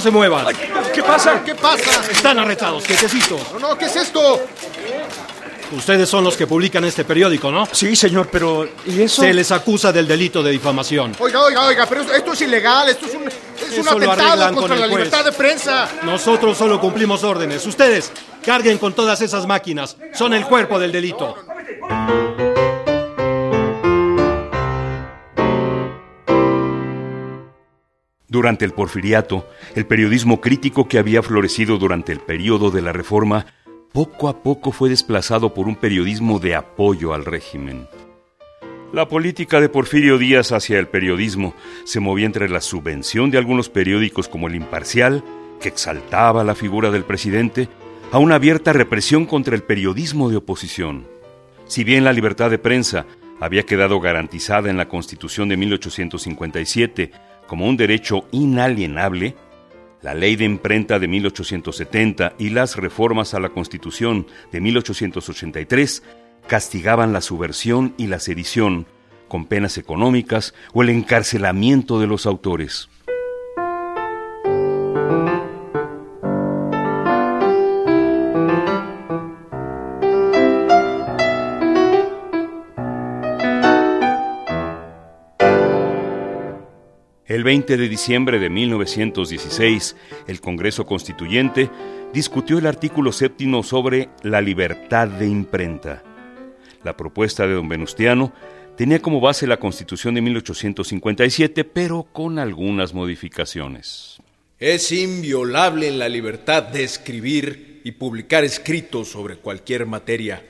No se muevan. ¿Qué pasa? ¿Qué pasa? Están arrestados, quietecito. No, no, ¿qué es esto? Ustedes son los que publican este periódico, ¿no? Sí, señor, pero ¿y eso? Se les acusa del delito de difamación. Oiga, oiga, oiga, pero esto es ilegal, esto es un, es Eso atentado contra con la libertad de prensa. Nosotros solo cumplimos órdenes. Ustedes carguen con todas esas máquinas. Son el cuerpo del delito. Durante el porfiriato, el periodismo crítico que había florecido durante el período de la Reforma poco a poco fue desplazado por un periodismo de apoyo al régimen. La política de Porfirio Díaz hacia el periodismo se movía entre la subvención de algunos periódicos como El Imparcial, que exaltaba la figura del presidente, a una abierta represión contra el periodismo de oposición. Si bien la libertad de prensa había quedado garantizada en la Constitución de 1857 como un derecho inalienable, la ley de imprenta de 1870 y las reformas a la Constitución de 1883 castigaban la subversión y la sedición con penas económicas o el encarcelamiento de los autores. El 20 de diciembre de 1916, el Congreso Constituyente discutió el artículo séptimo sobre la libertad de imprenta. La propuesta de don Venustiano tenía como base la Constitución de 1857, pero con algunas modificaciones. Es inviolable la libertad de escribir y publicar escritos sobre cualquier materia.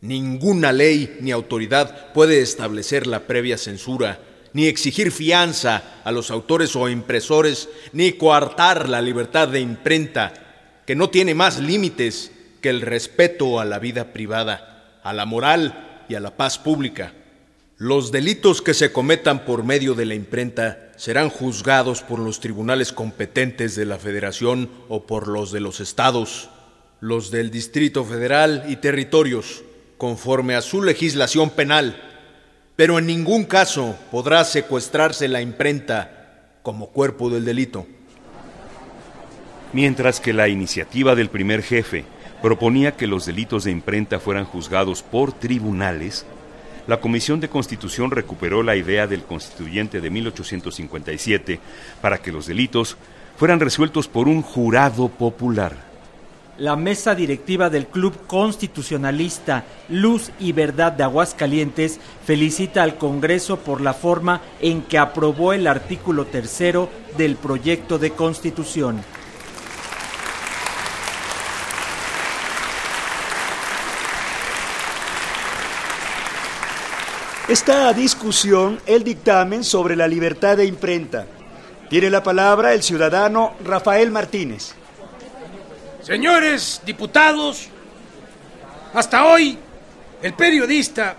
Ninguna ley ni autoridad puede establecer la previa censura, ni exigir fianza a los autores o impresores, ni coartar la libertad de imprenta, que no tiene más límites que el respeto a la vida privada, a la moral y a la paz pública. Los delitos que se cometan por medio de la imprenta serán juzgados por los tribunales competentes de la Federación o por los de los estados, los del Distrito Federal y territorios, conforme a su legislación penal, pero en ningún caso podrá secuestrarse la imprenta como cuerpo del delito. Mientras que la iniciativa del primer jefe proponía que los delitos de imprenta fueran juzgados por tribunales, la Comisión de Constitución recuperó la idea del constituyente de 1857 para que los delitos fueran resueltos por un jurado popular. La mesa directiva del Club Constitucionalista Luz y Verdad de Aguascalientes felicita al Congreso por la forma en que aprobó el artículo tercero del proyecto de Constitución. Está a discusión el dictamen sobre la libertad de imprenta. Tiene la palabra el ciudadano Rafael Martínez. Señores diputados, hasta hoy el periodista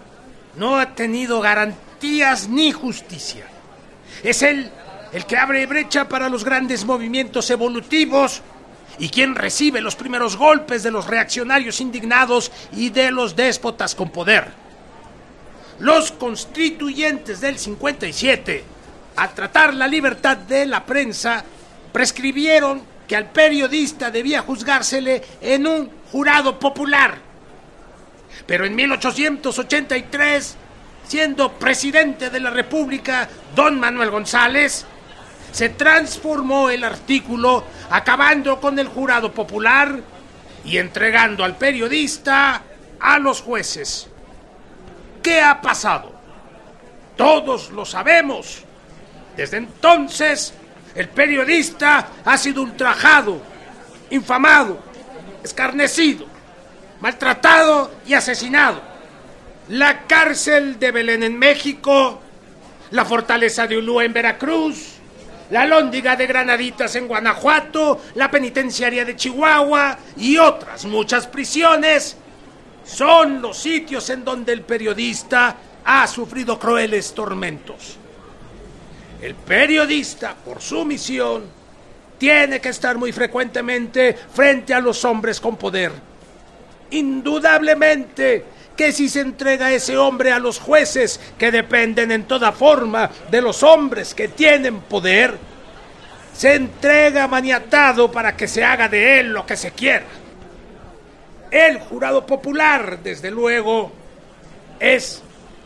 no ha tenido garantías ni justicia. Es él el que abre brecha para los grandes movimientos evolutivos y quien recibe los primeros golpes de los reaccionarios indignados y de los déspotas con poder. Los constituyentes del 57, al tratar la libertad de la prensa, prescribieron que al periodista debía juzgársele en un jurado popular. Pero en 1883, siendo presidente de la República don Manuel González, se transformó el artículo acabando con el jurado popular y entregando al periodista a los jueces. ¿Qué ha pasado? Todos lo sabemos. Desde entonces, el periodista ha sido ultrajado, infamado, escarnecido, maltratado y asesinado. La cárcel de Belén en México, la fortaleza de Ulúa en Veracruz, la lóndiga de Granaditas en Guanajuato, la penitenciaria de Chihuahua y otras muchas prisiones son los sitios en donde el periodista ha sufrido crueles tormentos. El periodista, por su misión, tiene que estar muy frecuentemente frente a los hombres con poder. Indudablemente que si se entrega ese hombre a los jueces que dependen en toda forma de los hombres que tienen poder, se entrega maniatado para que se haga de él lo que se quiera. El jurado popular, desde luego, es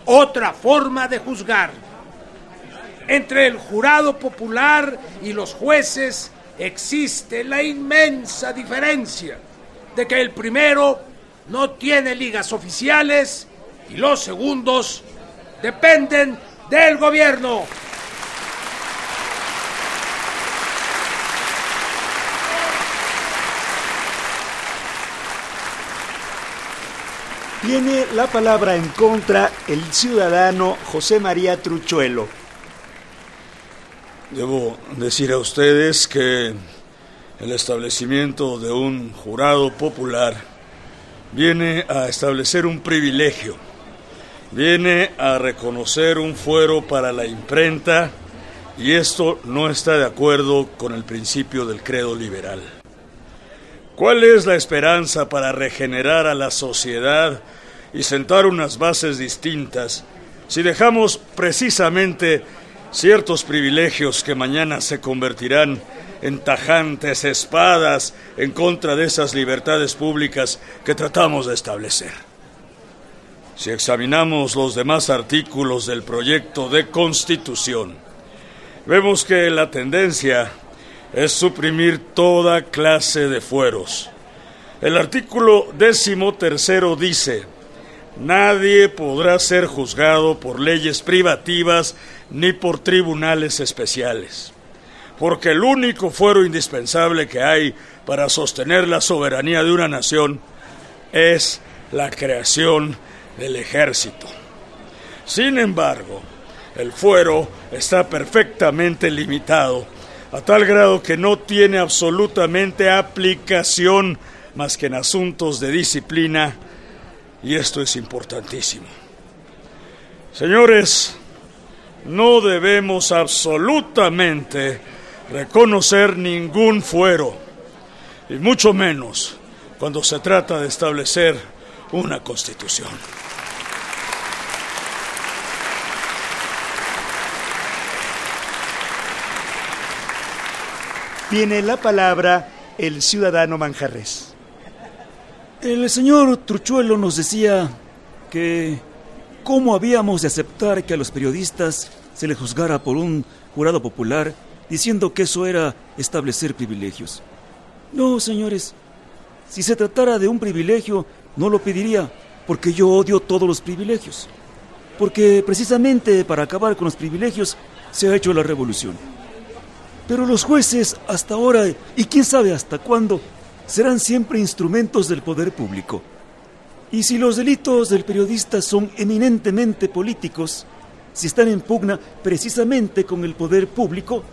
otra forma de juzgar. Entre el jurado popular y los jueces existe la inmensa diferencia de que el primero no tiene ligas oficiales y los segundos dependen del gobierno. Tiene la palabra en contra el ciudadano José María Truchuelo. Debo decir a ustedes que el establecimiento de un jurado popular viene a establecer un privilegio, viene a reconocer un fuero para la imprenta y esto no está de acuerdo con el principio del credo liberal. ¿Cuál es la esperanza para regenerar a la sociedad y sentar unas bases distintas si dejamos precisamente ciertos privilegios que mañana se convertirán en tajantes espadas en contra de esas libertades públicas que tratamos de establecer? Si examinamos los demás artículos del proyecto de constitución, vemos que la tendencia es suprimir toda clase de fueros. El artículo décimo tercero dice, nadie podrá ser juzgado por leyes privativas ni por tribunales especiales, porque el único fuero indispensable que hay para sostener la soberanía de una nación es la creación del ejército. Sin embargo, el fuero está perfectamente limitado a tal grado que no tiene absolutamente aplicación más que en asuntos de disciplina, y esto es importantísimo. Señores, no debemos absolutamente reconocer ningún fuero, y mucho menos cuando se trata de establecer una constitución. Tiene la palabra el ciudadano Manjarres. El señor Truchuelo nos decía que cómo habíamos de aceptar que a los periodistas se les juzgara por un jurado popular diciendo que eso era establecer privilegios. No, señores, si se tratara de un privilegio, no lo pediría, porque yo odio todos los privilegios. Porque precisamente para acabar con los privilegios se ha hecho la revolución. Pero los jueces hasta ahora, y quién sabe hasta cuándo, serán siempre instrumentos del poder público. Y si los delitos del periodista son eminentemente políticos, si están en pugna precisamente con el poder público,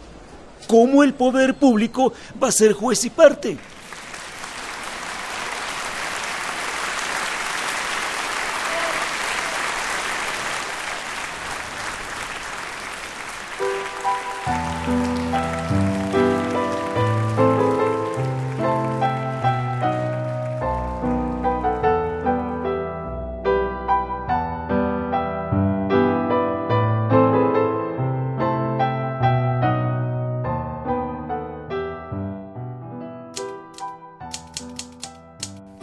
¿cómo el poder público va a ser juez y parte?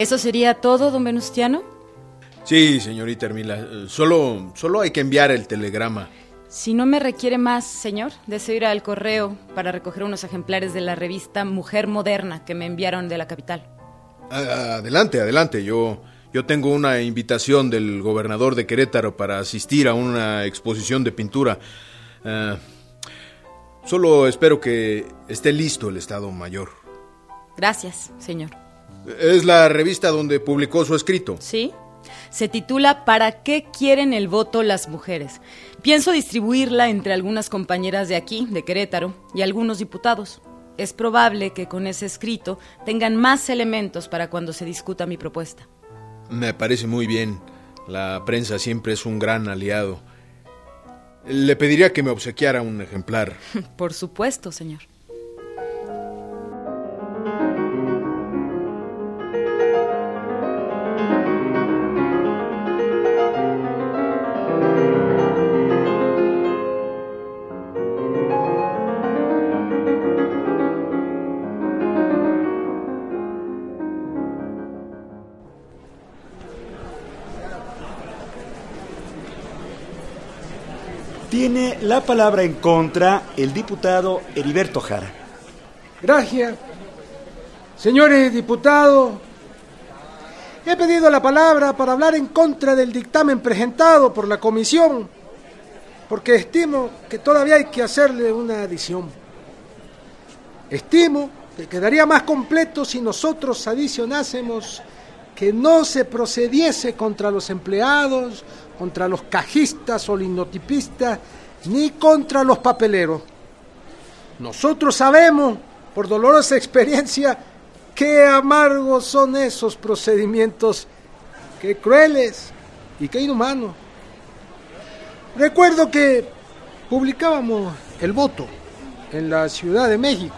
¿Eso sería todo, don Venustiano? Sí, señorita Hermila. Solo, solo hay que enviar el telegrama. Si no me requiere más, señor, deseo ir al correo para recoger unos ejemplares de la revista Mujer Moderna que me enviaron de la capital. Adelante, adelante. Yo, yo tengo una invitación del gobernador de Querétaro para asistir a una exposición de pintura. Ah, solo espero que esté listo el Estado Mayor. Gracias, señor. Es la revista donde publicó su escrito. Sí. Se titula ¿Para qué quieren el voto las mujeres? Pienso distribuirla entre algunas compañeras de aquí, de Querétaro, y algunos diputados. Es probable que con ese escrito tengan más elementos para cuando se discuta mi propuesta. Me parece muy bien. La prensa siempre es un gran aliado. Le pediría que me obsequiara un ejemplar. Por supuesto, señor. Tiene la palabra en contra el diputado Heriberto Jara. Gracias. Señores diputados, he pedido la palabra para hablar en contra del dictamen presentado por la comisión, porque estimo que todavía hay que hacerle una adición. Estimo que quedaría más completo si nosotros adicionásemos que no se procediese contra los empleados, contra los cajistas o linotipistas, ni contra los papeleros. Nosotros sabemos, por dolorosa experiencia, qué amargos son esos procedimientos, qué crueles y qué inhumanos. Recuerdo que publicábamos el voto en la Ciudad de México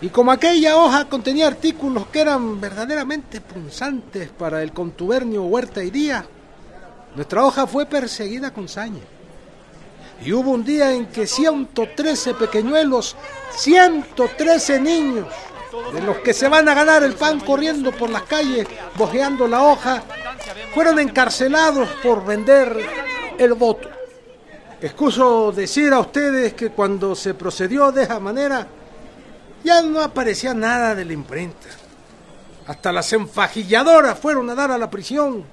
y como aquella hoja contenía artículos que eran verdaderamente punzantes para el contubernio Huerta y Díaz, nuestra hoja fue perseguida con saña. Y hubo un día en que 113 pequeñuelos, 113 niños, de los que se van a ganar el pan corriendo por las calles, bojeando la hoja, fueron encarcelados por vender el voto. Excuso decir a ustedes que cuando se procedió de esa manera, ya no aparecía nada de la imprenta. Hasta las enfajilladoras fueron a dar a la prisión.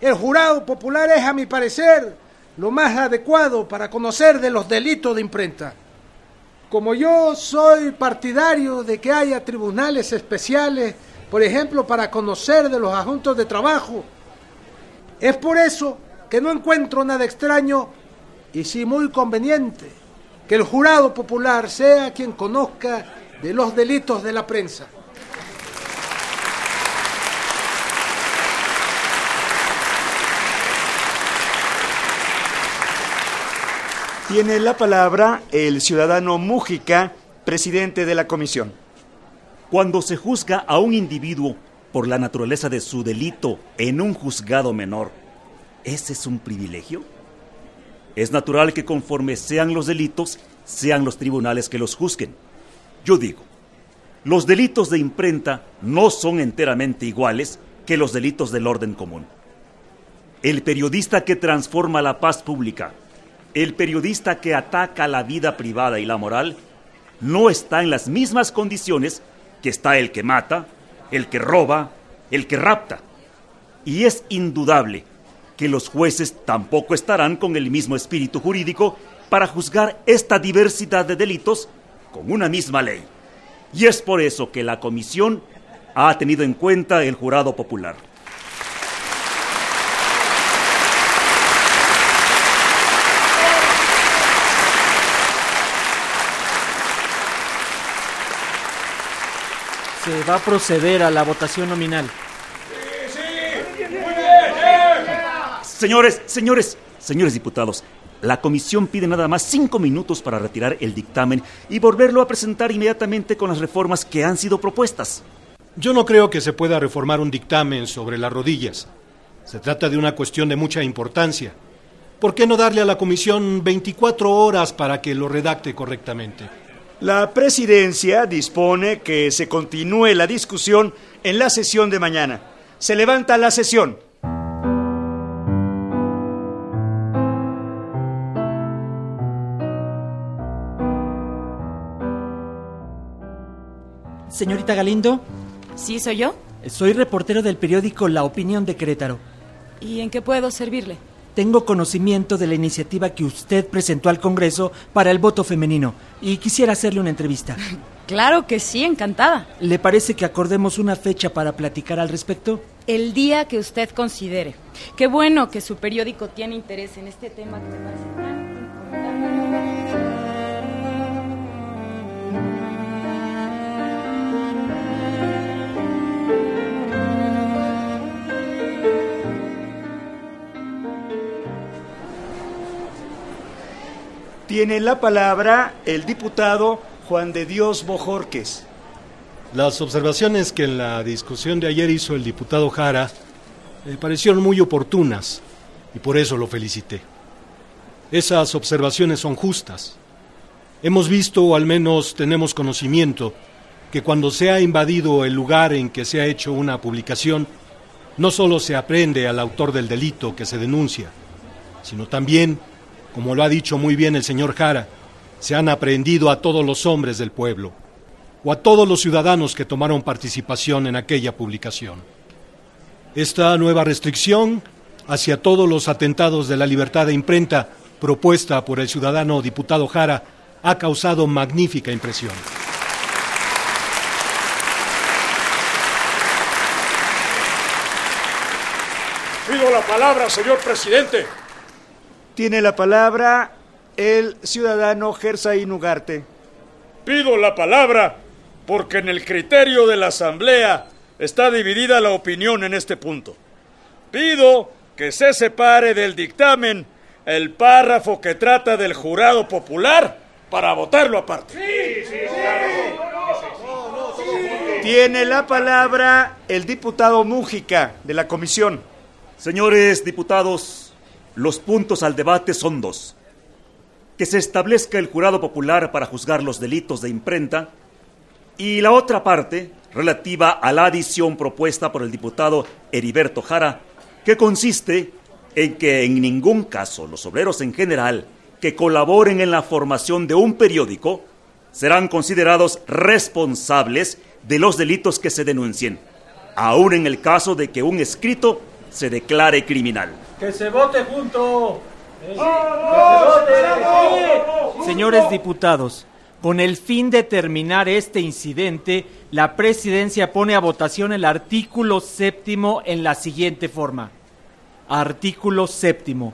El jurado popular es, a mi parecer, lo más adecuado para conocer de los delitos de imprenta. Como yo soy partidario de que haya tribunales especiales, por ejemplo, para conocer de los asuntos de trabajo, es por eso que no encuentro nada extraño y sí muy conveniente que el jurado popular sea quien conozca de los delitos de la prensa. Tiene la palabra el ciudadano Mújica, presidente de la comisión. Cuando se juzga a un individuo por la naturaleza de su delito en un juzgado menor, ¿ese es un privilegio? Es natural que conforme sean los delitos, sean los tribunales que los juzguen. Yo digo, los delitos de imprenta no son enteramente iguales que los delitos del orden común. El periodista que transforma la paz pública, el periodista que ataca la vida privada y la moral, no está en las mismas condiciones que está el que mata, el que roba, el que rapta. Y es indudable que los jueces tampoco estarán con el mismo espíritu jurídico para juzgar esta diversidad de delitos con una misma ley. Y es por eso que la comisión ha tenido en cuenta el jurado popular. Se va a proceder a la votación nominal. Señores, señores, señores diputados, la comisión pide nada más cinco minutos para retirar el dictamen y volverlo a presentar inmediatamente con las reformas que han sido propuestas. Yo no creo que se pueda reformar un dictamen sobre las rodillas. Se trata de una cuestión de mucha importancia. ¿Por qué no darle a la comisión 24 horas para que lo redacte correctamente? La presidencia dispone que se continúe la discusión en la sesión de mañana. Se levanta la sesión. Señorita Galindo. ¿Sí soy yo? Soy reportero del periódico La Opinión de Querétaro. ¿Y en qué puedo servirle? Tengo conocimiento de la iniciativa que usted presentó al Congreso para el voto femenino y quisiera hacerle una entrevista. Claro que sí, encantada. ¿Le parece que acordemos una fecha para platicar al respecto? El día que usted considere. Qué bueno que su periódico tiene interés en este tema que me parece tan Tiene la palabra el diputado Juan de Dios Bojorques. Las observaciones que en la discusión de ayer hizo el diputado Jara me parecieron muy oportunas y por eso lo felicité. Esas observaciones son justas. Hemos visto, o al menos tenemos conocimiento, que cuando se ha invadido el lugar en que se ha hecho una publicación, no solo se aprende al autor del delito que se denuncia, sino también como lo ha dicho muy bien el señor Jara, se han aprehendido a todos los hombres del pueblo o a todos los ciudadanos que tomaron participación en aquella publicación. Esta nueva restricción hacia todos los atentados de la libertad de imprenta propuesta por el ciudadano diputado Jara ha causado magnífica impresión. Pido la palabra, señor presidente. Tiene la palabra el ciudadano Gersaín Ugarte. Pido la palabra porque en el criterio de la Asamblea está dividida la opinión en este punto. Pido que se separe del dictamen el párrafo que trata del jurado popular para votarlo aparte. Tiene la palabra el diputado Mújica de la comisión. Señores diputados, los puntos al debate son dos. Que se establezca el jurado popular para juzgar los delitos de imprenta y la otra parte, relativa a la adición propuesta por el diputado Heriberto Jara, que consiste en que en ningún caso los obreros en general que colaboren en la formación de un periódico serán considerados responsables de los delitos que se denuncien, aun en el caso de que un escrito se declare criminal. Que se vote junto. Señores diputados, con el fin de terminar este incidente, la presidencia pone a votación el artículo séptimo en la siguiente forma. Artículo séptimo.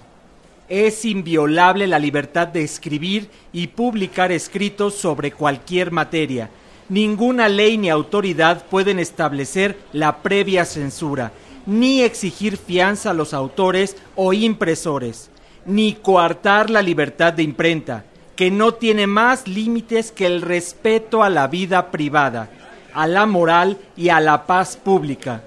Es inviolable la libertad de escribir y publicar escritos sobre cualquier materia. Ninguna ley ni autoridad pueden establecer la previa censura, ni exigir fianza a los autores o impresores, ni coartar la libertad de imprenta, que no tiene más límites que el respeto a la vida privada, a la moral y a la paz pública.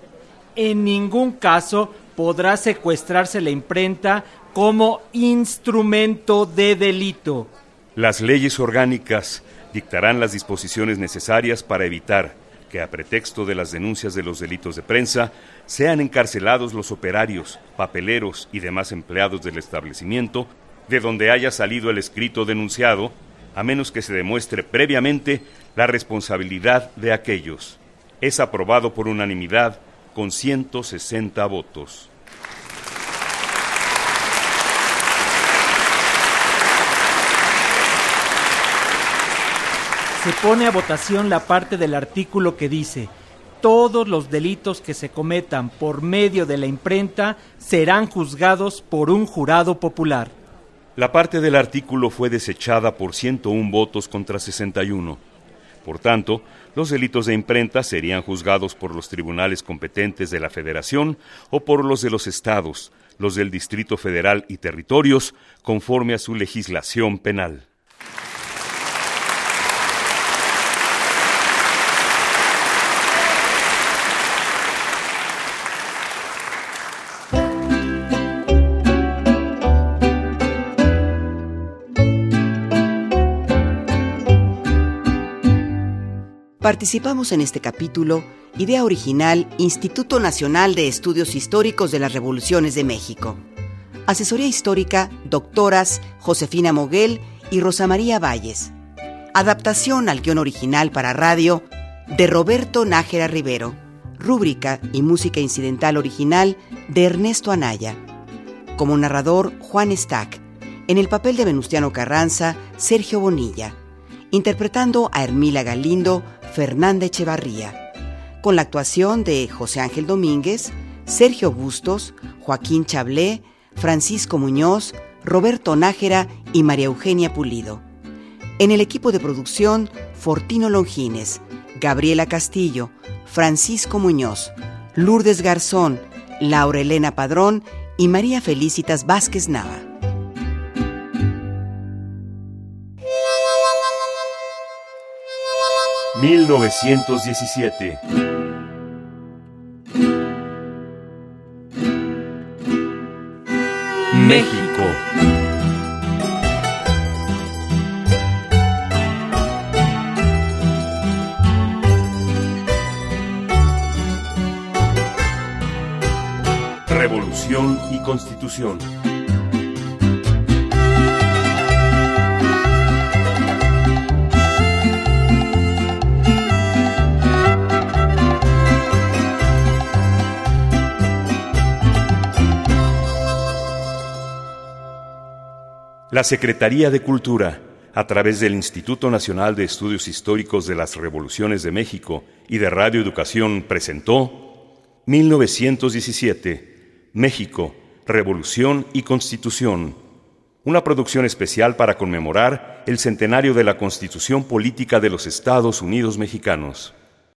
En ningún caso podrá secuestrarse la imprenta como instrumento de delito. Las leyes orgánicas dictarán las disposiciones necesarias para evitar que a pretexto de las denuncias de los delitos de prensa sean encarcelados los operarios, papeleros y demás empleados del establecimiento de donde haya salido el escrito denunciado, a menos que se demuestre previamente la responsabilidad de aquellos. Es aprobado por unanimidad con 160 votos. Se pone a votación la parte del artículo que dice, todos los delitos que se cometan por medio de la imprenta serán juzgados por un jurado popular. La parte del artículo fue desechada por 101 votos contra 61. Por tanto, los delitos de imprenta serían juzgados por los tribunales competentes de la Federación o por los de los estados, los del Distrito Federal y territorios, conforme a su legislación penal. Participamos en este capítulo, idea original Instituto Nacional de Estudios Históricos de las Revoluciones de México. Asesoría histórica, doctoras Josefina Moguel y Rosa María Valles. Adaptación al guion original para radio de Roberto Nájera Rivero. Rúbrica y música incidental original de Ernesto Anaya. Como narrador, Juan Stack. En el papel de Venustiano Carranza, Sergio Bonilla. Interpretando a Hermila Galindo, Fernanda Echevarría. Con la actuación de José Ángel Domínguez, Sergio Bustos, Joaquín Chablé, Francisco Muñoz, Roberto Nájera y María Eugenia Pulido. En el equipo de producción, Fortino Longines, Gabriela Castillo, Francisco Muñoz, Lourdes Garzón, Laura Elena Padrón y María Felicitas Vázquez Nava. ...1917... México. Revolución y Constitución. La Secretaría de Cultura, a través del Instituto Nacional de Estudios Históricos de las Revoluciones de México y de Radio Educación, presentó 1917, México, Revolución y Constitución, una producción especial para conmemorar el centenario de la Constitución Política de los Estados Unidos Mexicanos.